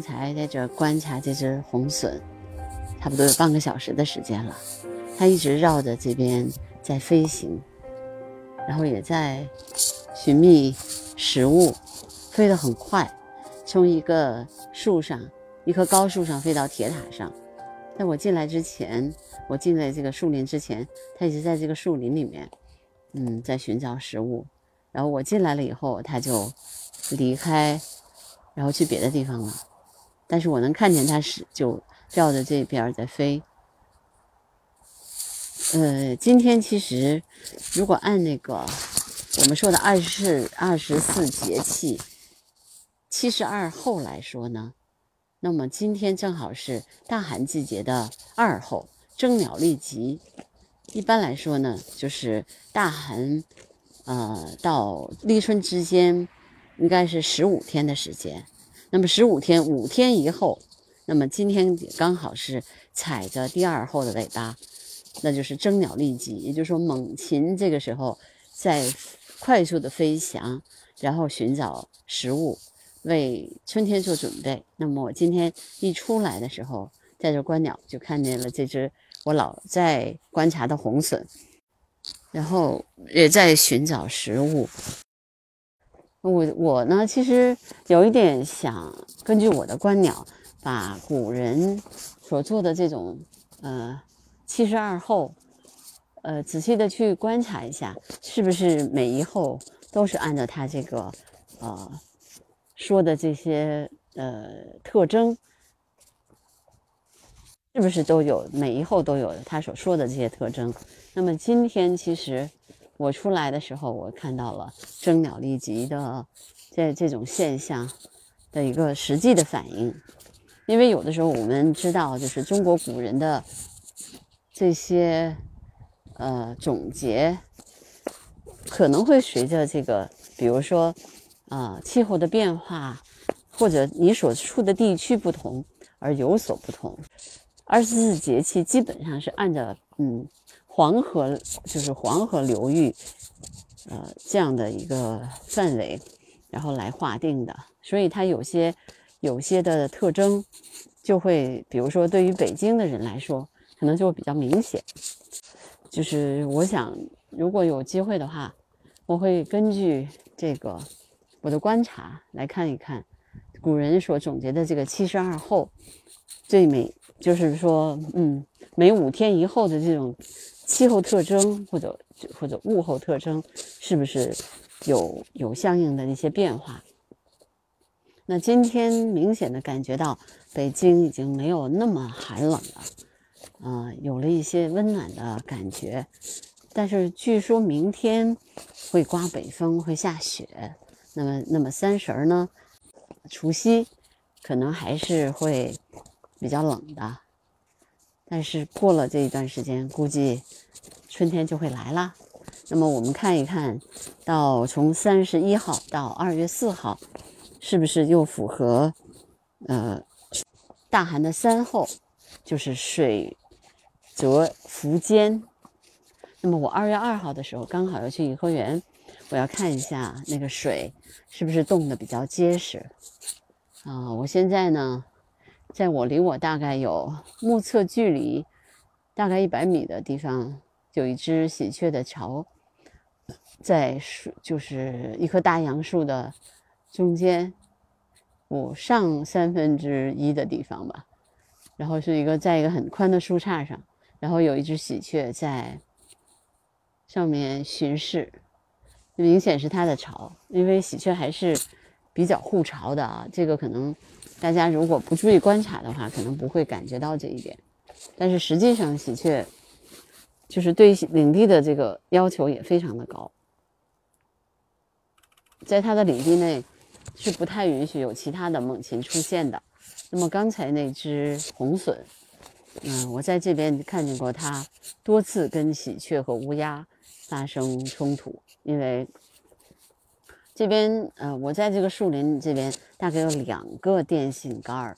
刚才在这观察这只红隼，差不多有半个小时的时间了。它一直绕着这边在飞行，然后也在寻觅食物，飞得很快，从一个树上，一棵高树上飞到铁塔上。在我进来之前，我进在这个树林之前，它一直在这个树林里面，嗯，在寻找食物。然后我进来了以后，它就离开。然后去别的地方了，但是我能看见它是就绕着这边在飞。呃，今天其实如果按那个我们说的二十四二十四节气七十二候来说呢，那么今天正好是大寒季节的二候，征鸟立吉。一般来说呢，就是大寒，呃，到立春之间。应该是十五天的时间，那么十五天五天以后，那么今天刚好是踩着第二后的尾巴，那就是争鸟立即，也就是说猛禽这个时候在快速的飞翔，然后寻找食物，为春天做准备。那么我今天一出来的时候，在这观鸟就看见了这只我老在观察的红隼，然后也在寻找食物。我我呢，其实有一点想根据我的观鸟，把古人所做的这种呃七十二候，呃仔细的去观察一下，是不是每一候都是按照他这个呃说的这些呃特征，是不是都有每一候都有他所说的这些特征？那么今天其实。我出来的时候，我看到了征鸟立即的这这种现象的一个实际的反应，因为有的时候我们知道，就是中国古人的这些呃总结，可能会随着这个，比如说啊气候的变化，或者你所处的地区不同而有所不同。二十四节气基本上是按照嗯。黄河就是黄河流域，呃，这样的一个范围，然后来划定的，所以它有些有些的特征，就会，比如说对于北京的人来说，可能就会比较明显。就是我想，如果有机会的话，我会根据这个我的观察来看一看古人所总结的这个七十二候，这每就是说，嗯，每五天一候的这种。气候特征或者或者物候特征是不是有有相应的一些变化？那今天明显的感觉到北京已经没有那么寒冷了，啊，有了一些温暖的感觉。但是据说明天会刮北风，会下雪。那么那么三十儿呢？除夕可能还是会比较冷的。但是过了这一段时间，估计春天就会来了。那么我们看一看，到从三十一号到二月四号，是不是又符合呃大寒的三候，就是水泽伏坚。那么我二月二号的时候刚好要去颐和园，我要看一下那个水是不是冻得比较结实啊。我现在呢。在我离我大概有目测距离大概一百米的地方，有一只喜鹊的巢，在树就是一棵大杨树的中间，我上三分之一的地方吧。然后是一个在一个很宽的树杈上，然后有一只喜鹊在上面巡视，明显是它的巢，因为喜鹊还是比较护巢的啊。这个可能。大家如果不注意观察的话，可能不会感觉到这一点。但是实际上，喜鹊就是对领地的这个要求也非常的高，在它的领地内是不太允许有其他的猛禽出现的。那么刚才那只红隼，嗯，我在这边看见过它多次跟喜鹊和乌鸦发生冲突，因为。这边，呃，我在这个树林这边大概有两个电线杆儿，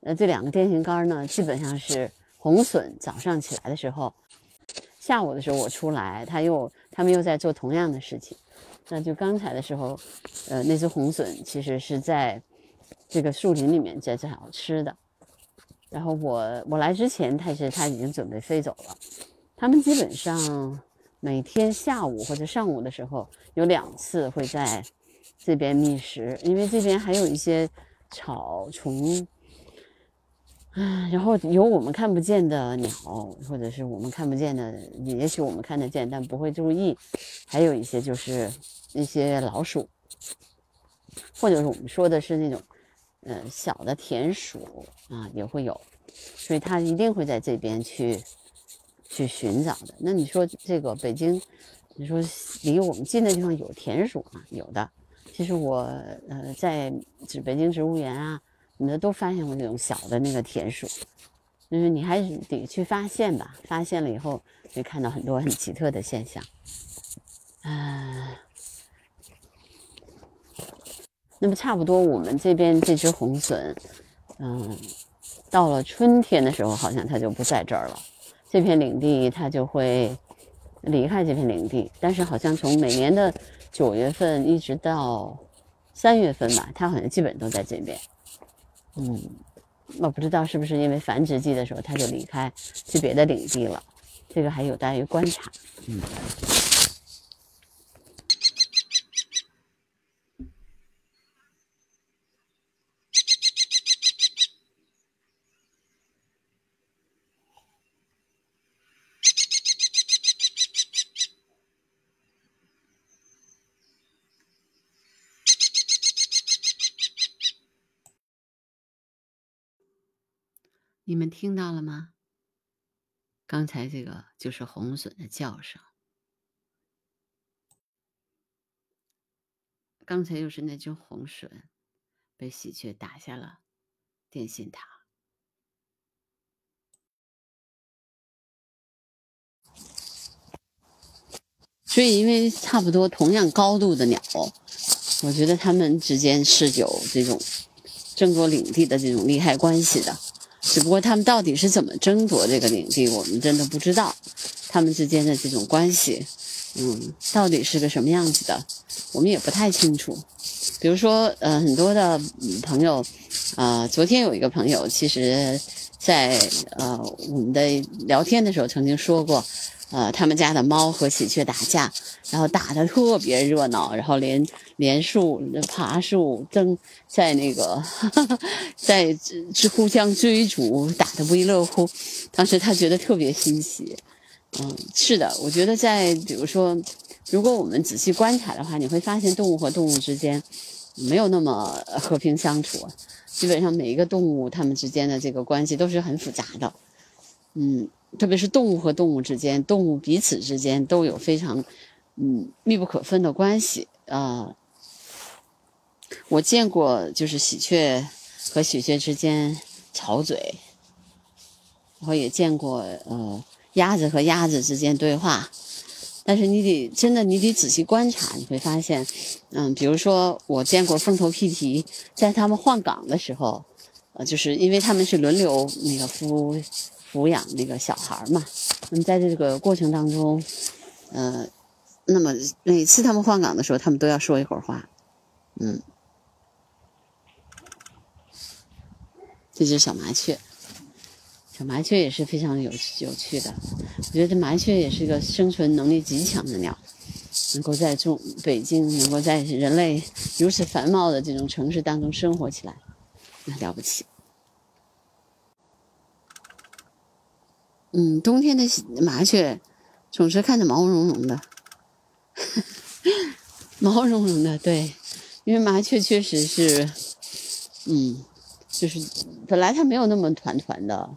呃，这两个电线杆儿呢，基本上是红隼早上起来的时候，下午的时候我出来，他又他们又在做同样的事情。那就刚才的时候，呃，那只红隼其实是在这个树林里面在找吃的。然后我我来之前，它是它已经准备飞走了。它们基本上每天下午或者上午的时候有两次会在这边觅食，因为这边还有一些草虫。啊，然后有我们看不见的鸟，或者是我们看不见的，也许我们看得见，但不会注意。还有一些就是一些老鼠，或者是我们说的是那种，呃，小的田鼠啊，也会有。所以它一定会在这边去去寻找的。那你说这个北京，你说离我们近的地方有田鼠吗？有的。其实我呃在指北京植物园啊。你们都发现过那种小的那个田鼠，就是你还是得去发现吧。发现了以后，会看到很多很奇特的现象。啊，那么差不多，我们这边这只红隼，嗯，到了春天的时候，好像它就不在这儿了。这片领地它就会离开这片领地，但是好像从每年的九月份一直到三月份吧，它好像基本都在这边。嗯，我不知道是不是因为繁殖季的时候它就离开去别的领地了，这个还有待于观察。嗯，你们听到了吗？刚才这个就是红隼的叫声。刚才又是那只红隼被喜鹊打下了电信塔。所以，因为差不多同样高度的鸟，我觉得它们之间是有这种争夺领地的这种利害关系的。只不过他们到底是怎么争夺这个领地，我们真的不知道。他们之间的这种关系，嗯，到底是个什么样子的，我们也不太清楚。比如说，呃，很多的朋友，啊，昨天有一个朋友，其实，在呃我们的聊天的时候曾经说过。呃，他们家的猫和喜鹊打架，然后打得特别热闹，然后连连树爬树，争在那个 在是互相追逐，打得不亦乐乎。当时他觉得特别欣喜。嗯，是的，我觉得在比如说，如果我们仔细观察的话，你会发现动物和动物之间没有那么和平相处，基本上每一个动物它们之间的这个关系都是很复杂的。嗯。特别是动物和动物之间，动物彼此之间都有非常，嗯，密不可分的关系啊。我见过，就是喜鹊和喜鹊之间吵嘴，然后也见过，呃，鸭子和鸭子之间对话。但是你得真的，你得仔细观察，你会发现，嗯，比如说我见过凤头屁蹄，在他们换岗的时候，呃，就是因为他们是轮流那个孵。抚养那个小孩嘛，那么在这个过程当中，呃，那么每次他们换岗的时候，他们都要说一会儿话，嗯，这只小麻雀，小麻雀也是非常有有趣的。我觉得麻雀也是一个生存能力极强的鸟，能够在中北京，能够在人类如此繁茂的这种城市当中生活起来，那了不起。嗯，冬天的麻雀总是看着毛茸茸的，毛茸茸的，对，因为麻雀确实是，嗯，就是本来它没有那么团团的，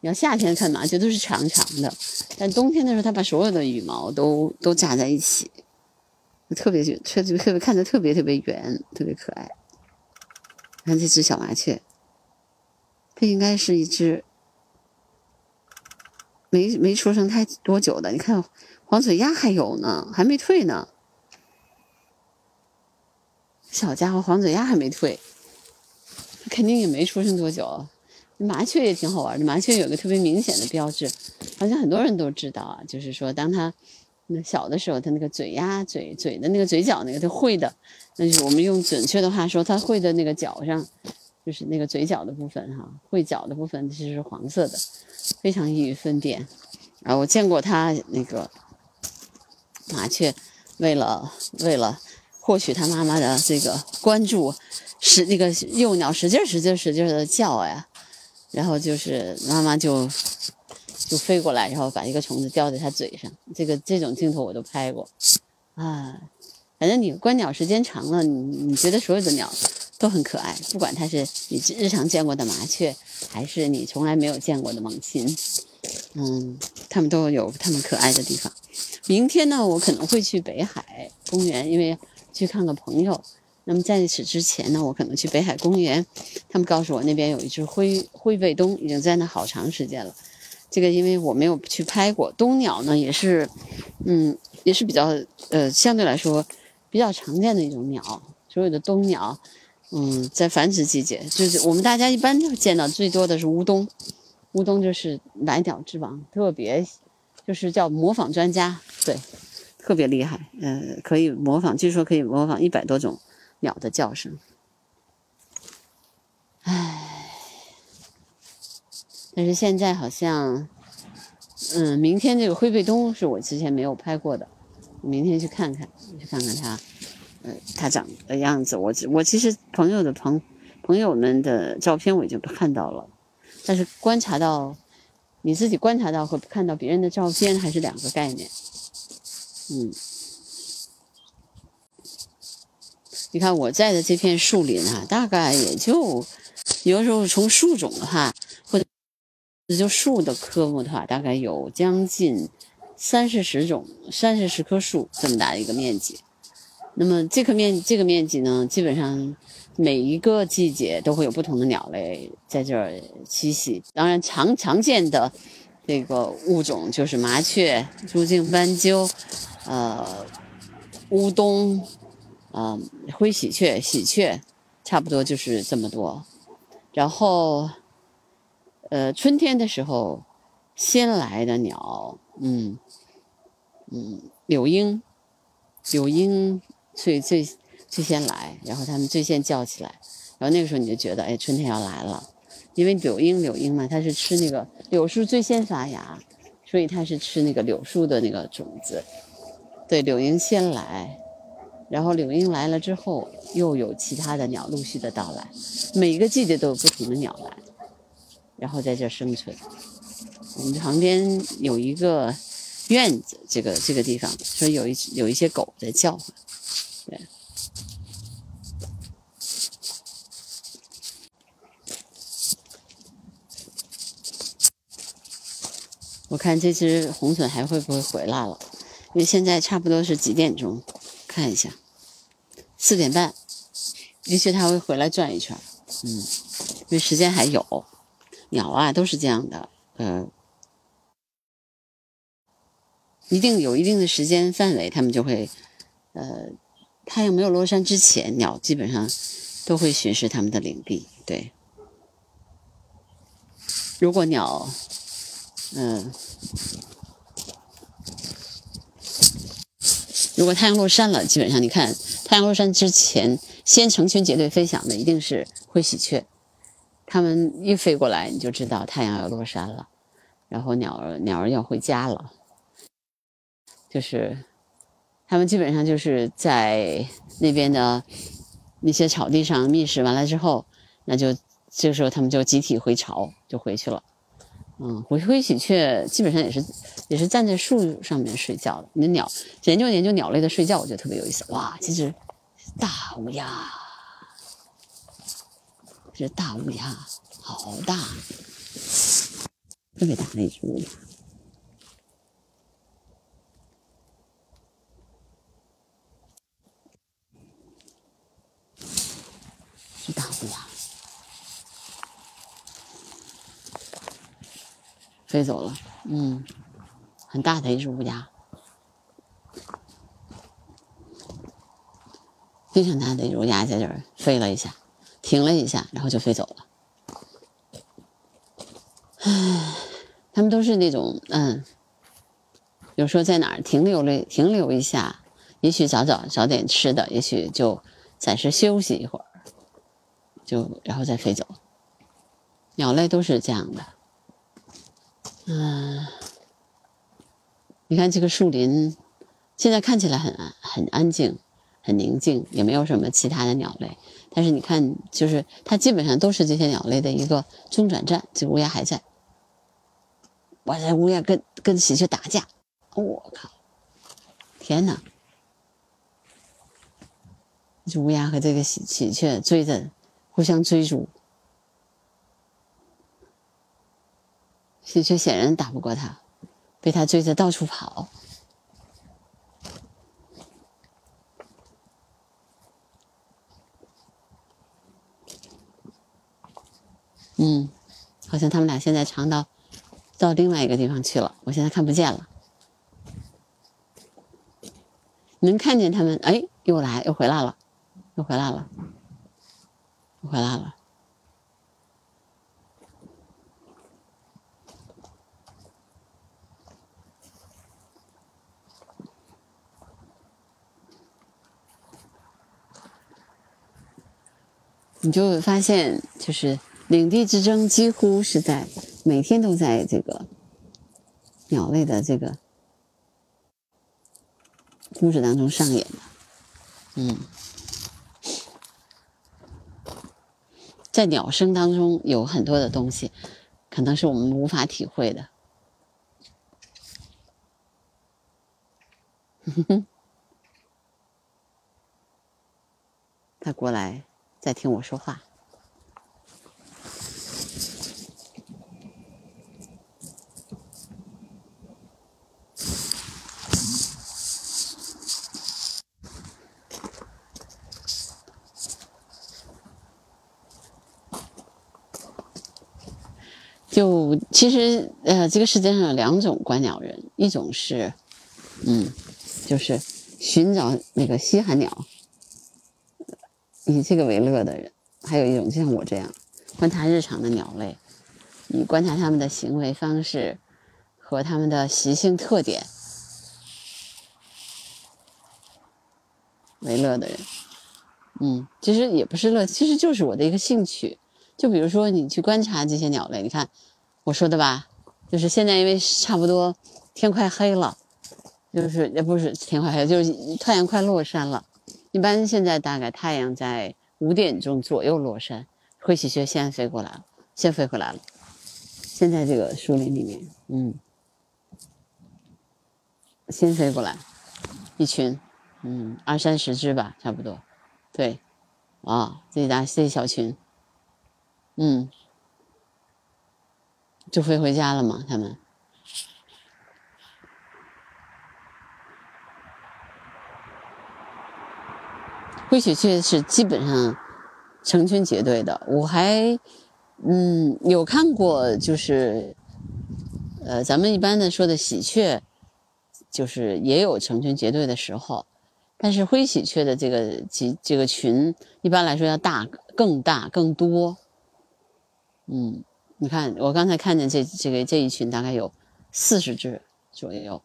你要夏天看麻雀都是长长的，但冬天的时候它把所有的羽毛都都扎在一起，特别就特别特别看着特别特别圆，特别可爱。看这只小麻雀，它应该是一只。没没出生太多久的，你看黄嘴鸭还有呢，还没退呢。小家伙黄嘴鸭还没退，肯定也没出生多久。麻雀也挺好玩的，麻雀有个特别明显的标志，好像很多人都知道啊，就是说当它那小的时候，它那个嘴呀嘴嘴的那个嘴角那个它会的，那就是我们用准确的话说，它会的那个角上就是那个嘴角的部分哈，喙角的部分其实是黄色的，非常易于分辨。啊，我见过它那个麻雀，为了为了获取它妈妈的这个关注，使那个幼鸟使劲使劲使劲的叫呀，然后就是妈妈就就飞过来，然后把一个虫子叼在它嘴上。这个这种镜头我都拍过啊。反正你观鸟时间长了，你你觉得所有的鸟都很可爱，不管它是你日常见过的麻雀，还是你从来没有见过的猛禽，嗯，它们都有它们可爱的地方。明天呢，我可能会去北海公园，因为去看个朋友。那么在此之前呢，我可能去北海公园。他们告诉我那边有一只灰灰背冬，已经在那好长时间了。这个因为我没有去拍过冬鸟呢，也是，嗯，也是比较呃相对来说。比较常见的一种鸟，所有的冬鸟，嗯，在繁殖季节，就是我们大家一般见到最多的是乌冬，乌冬就是来鸟之王，特别就是叫模仿专家，对，特别厉害，呃，可以模仿，据说可以模仿一百多种鸟的叫声。唉，但是现在好像，嗯，明天这个灰背冬是我之前没有拍过的。明天去看看，去看看它，呃，它长的样子。我我其实朋友的朋朋友们的照片我已经看到了，但是观察到你自己观察到和看到别人的照片还是两个概念。嗯，你看我在的这片树林啊，大概也就有的时候从树种的话，或者就树的科目的话，大概有将近。三四十种，三四十棵树这么大的一个面积，那么这个面这个面积呢，基本上每一个季节都会有不同的鸟类在这儿栖息。当然，常常见的这个物种就是麻雀、朱颈斑鸠、呃乌冬、呃灰喜鹊、喜鹊，差不多就是这么多。然后，呃，春天的时候，先来的鸟。嗯，嗯，柳莺，柳莺所以最最先来，然后它们最先叫起来，然后那个时候你就觉得，哎，春天要来了，因为柳莺柳莺嘛，它是吃那个柳树最先发芽，所以它是吃那个柳树的那个种子。对，柳莺先来，然后柳莺来了之后，又有其他的鸟陆续的到来，每一个季节都有不同的鸟来，然后在这生存。我们旁边有一个院子，这个这个地方，所以有一有一些狗在叫唤。对，我看这只红隼还会不会回来了？因为现在差不多是几点钟？看一下，四点半，也许它会回来转一圈。嗯，因为时间还有，鸟啊都是这样的，呃。一定有一定的时间范围，它们就会，呃，太阳没有落山之前，鸟基本上都会巡视它们的领地。对，如果鸟，嗯，如果太阳落山了，基本上你看，太阳落山之前，先成群结队飞翔的一定是灰喜鹊，它们一飞过来，你就知道太阳要落山了，然后鸟儿鸟儿要回家了。就是，他们基本上就是在那边的那些草地上觅食完了之后，那就这时候他们就集体回巢，就回去了。嗯，灰灰喜鹊基本上也是也是站在树上面睡觉的。那鸟研究研究鸟类的睡觉，我觉得特别有意思。哇，这只大乌鸦，这大乌鸦好大，特别大的一只乌鸦。大乌鸦飞走了，嗯，很大的一只乌鸦，非常大的一只乌鸦在这儿飞了一下，停了一下，然后就飞走了。唉，他们都是那种，嗯，有时候在哪儿停留了，停留一下，也许找找找点吃的，也许就暂时休息一会儿。就然后再飞走。鸟类都是这样的。嗯，你看这个树林，现在看起来很安很安静，很宁静，也没有什么其他的鸟类。但是你看，就是它基本上都是这些鸟类的一个中转站。这乌鸦还在，哇塞，乌鸦跟跟喜鹊打架，我靠，天哪！这乌鸦和这个喜喜鹊追着，互相追逐。喜鹊显然打不过它，被它追着到处跑。嗯，好像他们俩现在藏到到另外一个地方去了，我现在看不见了。能看见他们？哎，又来，又回来了，又回来了，又回来了。你就发现，就是领地之争几乎是在每天都在这个鸟类的这个故事当中上演的。嗯，在鸟声当中有很多的东西，可能是我们无法体会的。他过来。在听我说话，就其实呃，这个世界上有两种观鸟人，一种是，嗯，就是寻找那个稀罕鸟。以这个为乐的人，还有一种就像我这样，观察日常的鸟类，以观察它们的行为方式和它们的习性特点为乐的人。嗯，其实也不是乐，其实就是我的一个兴趣。就比如说你去观察这些鸟类，你看我说的吧，就是现在因为差不多天快黑了，就是也不是天快黑，就是太阳快落山了。一般现在大概太阳在五点钟左右落山，灰喜鹊先飞过来了，先飞回来了。现在这个树林里面，嗯，先飞过来一群，嗯，二三十只吧，差不多。对，啊，这一大这一小群，嗯，就飞回家了嘛，他们。灰喜鹊是基本上成群结队的，我还嗯有看过，就是呃咱们一般的说的喜鹊，就是也有成群结队的时候，但是灰喜鹊的这个集这个群一般来说要大更大更多。嗯，你看我刚才看见这这个这一群大概有四十只左右，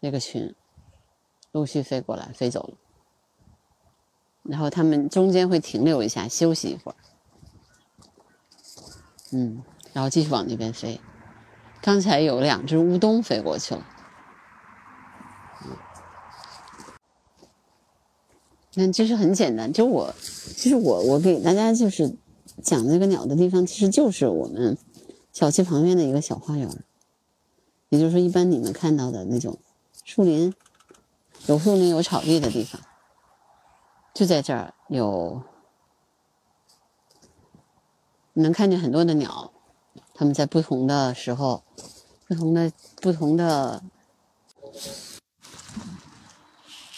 那个群陆续飞过来飞走了。然后他们中间会停留一下，休息一会儿，嗯，然后继续往那边飞。刚才有两只乌冬飞过去了，那其实很简单。就我，其实我我给大家就是讲这个鸟的地方，其实就是我们小区旁边的一个小花园，也就是说，一般你们看到的那种树林，有树林有草地的地方。就在这儿有，能看见很多的鸟，它们在不同的时候、不同的、不同的、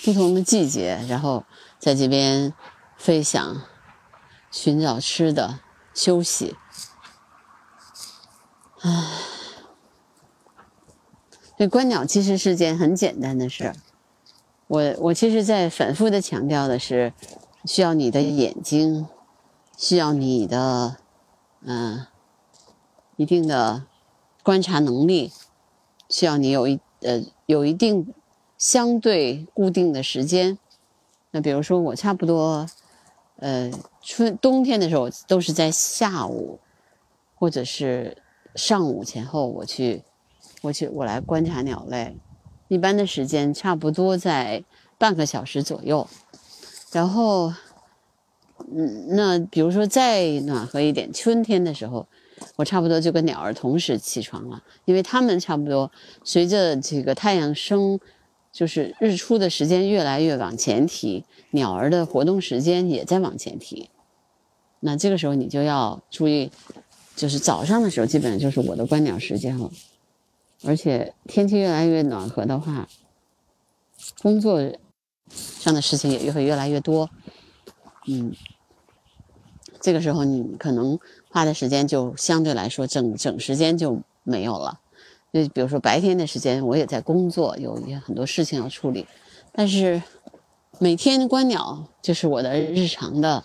不同的季节，然后在这边飞翔、寻找吃的、休息。唉，这观鸟其实是件很简单的事儿。我我其实，在反复的强调的是，需要你的眼睛，需要你的，嗯，一定的观察能力，需要你有一呃有一定相对固定的时间。那比如说，我差不多，呃，春冬天的时候都是在下午或者是上午前后，我去，我去，我来观察鸟类。一般的时间差不多在半个小时左右。然后，嗯，那比如说再暖和一点，春天的时候，我差不多就跟鸟儿同时起床了，因为它们差不多随着这个太阳升。就是日出的时间越来越往前提，鸟儿的活动时间也在往前提。那这个时候你就要注意，就是早上的时候基本上就是我的观鸟时间了。而且天气越来越暖和的话，工作上的事情也会越来越多。嗯，这个时候你可能花的时间就相对来说整整时间就没有了。就比如说白天的时间，我也在工作，有一些很多事情要处理。但是每天观鸟就是我的日常的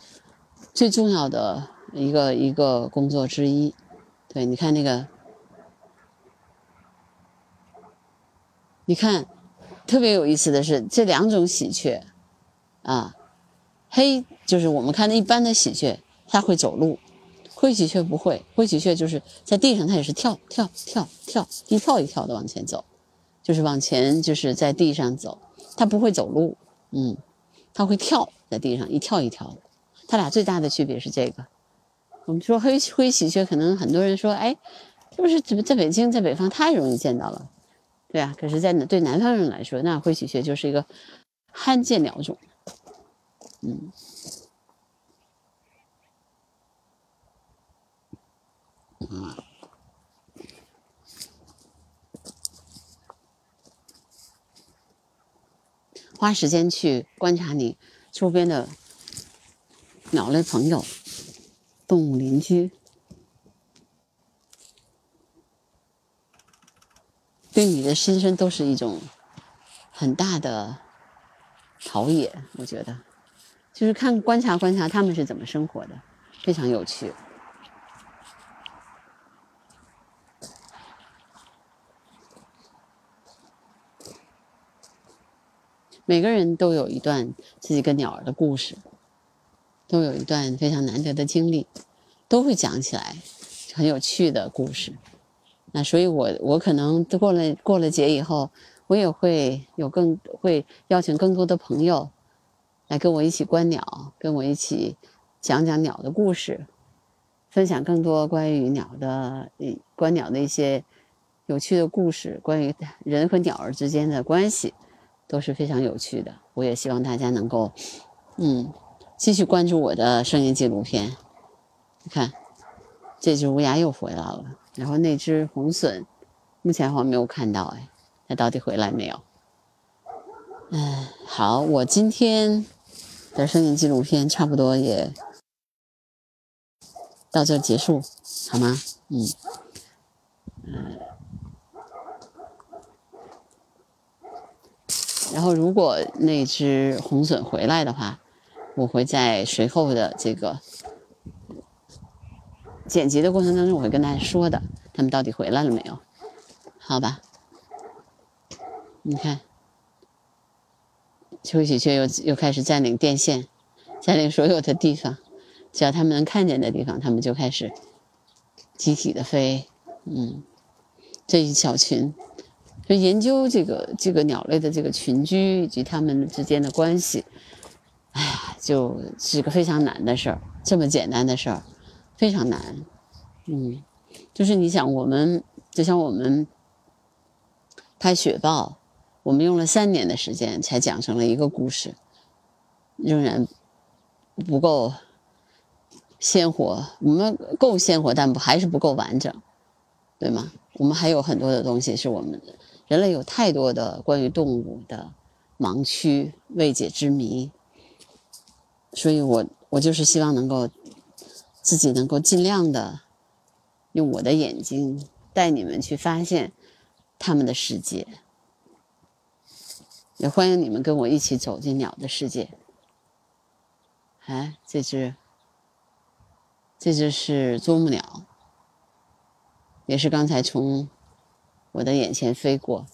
最重要的一个一个工作之一。对，你看那个，你看特别有意思的是这两种喜鹊啊，黑就是我们看的一般的喜鹊，它会走路。灰喜鹊不会，灰喜鹊就是在地上，它也是跳跳跳跳，一跳一跳的往前走，就是往前，就是在地上走，它不会走路，嗯，它会跳在地上一跳一跳的。它俩最大的区别是这个。我们说灰灰喜鹊，可能很多人说，哎，是不是怎么在北京在北方太容易见到了？对啊，可是，在对南方人来说，那灰喜鹊就是一个罕见鸟种，嗯。嗯，花时间去观察你周边的鸟类朋友、动物邻居，对你的心声都是一种很大的陶冶。我觉得，就是看观察观察他们是怎么生活的，非常有趣。每个人都有一段自己跟鸟儿的故事，都有一段非常难得的经历，都会讲起来很有趣的故事。所以，我我可能过了过了节以后，我也会有更会邀请更多的朋友来跟我一起观鸟，跟我一起讲讲鸟的故事，分享更多关于鸟的观鸟的一些有趣的故事，关于人和鸟儿之间的关系。都是非常有趣的，我也希望大家能够，嗯，继续关注我的声音纪录片。你看，这只乌鸦又回来了，然后那只红隼，目前我没有看到，哎，它到底回来没有？嗯，好，我今天的声音纪录片差不多也到这结束，好吗？嗯，嗯。然后，如果那只红隼回来的话，我会在随后的这个剪辑的过程当中，我会跟大家说的，他们到底回来了没有？好吧？你看，秋喜鹊又又开始占领电线，占领所有的地方，只要他们能看见的地方，他们就开始集体的飞。嗯，这一小群。就研究这个这个鸟类的这个群居以及它们之间的关系，哎呀，就是个非常难的事儿。这么简单的事儿，非常难。嗯，就是你想，我们就像我们拍雪豹，我们用了三年的时间才讲成了一个故事，仍然不够鲜活。我们够鲜活，但不还是不够完整，对吗？我们还有很多的东西是我们。人类有太多的关于动物的盲区、未解之谜，所以我我就是希望能够自己能够尽量的用我的眼睛带你们去发现他们的世界，也欢迎你们跟我一起走进鸟的世界。哎，这只，这只是啄木鸟，也是刚才从。我的眼前飞过，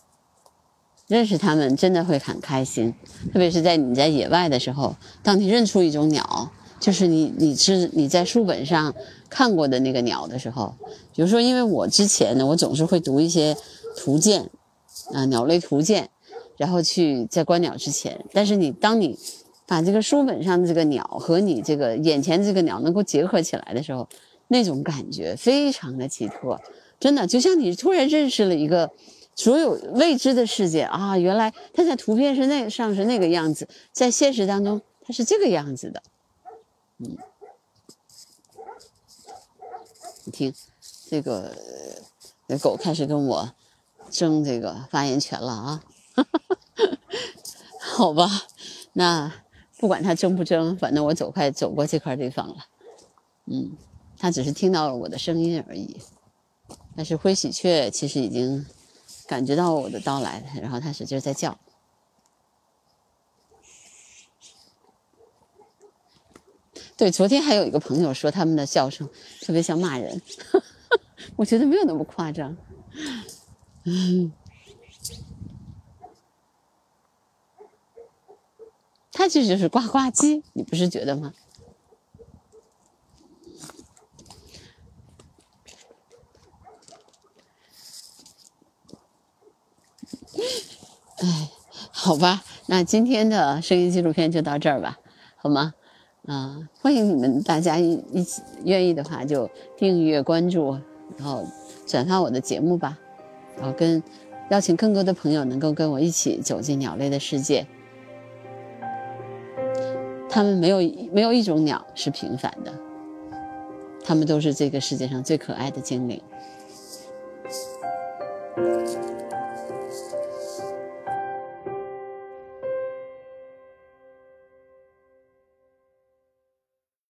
认识它们真的会很开心，特别是在你在野外的时候，当你认出一种鸟，就是你你是你在书本上看过的那个鸟的时候，比如说，因为我之前呢，我总是会读一些图鉴啊，鸟类图鉴，然后去在观鸟之前，但是你当你把这个书本上的这个鸟和你这个眼前这个鸟能够结合起来的时候，那种感觉非常的奇特，真的就像你突然认识了一个所有未知的世界啊！原来它在图片是那上是那个样子，在现实当中它是这个样子的。你听，这个那狗开始跟我争这个发言权了啊！好吧，那不管它争不争，反正我走快走过这块地方了。嗯，它只是听到了我的声音而已。但是灰喜鹊其实已经感觉到我的到来了，然后它使劲在叫。对，昨天还有一个朋友说他们的笑声特别像骂人，我觉得没有那么夸张。嗯，它这就是呱呱鸡，你不是觉得吗？哎，好吧，那今天的声音纪录片就到这儿吧，好吗？啊，欢迎你们大家一一起愿意的话就订阅关注，然后转发我的节目吧，然后跟邀请更多的朋友能够跟我一起走进鸟类的世界。他们没有没有一种鸟是平凡的，他们都是这个世界上最可爱的精灵。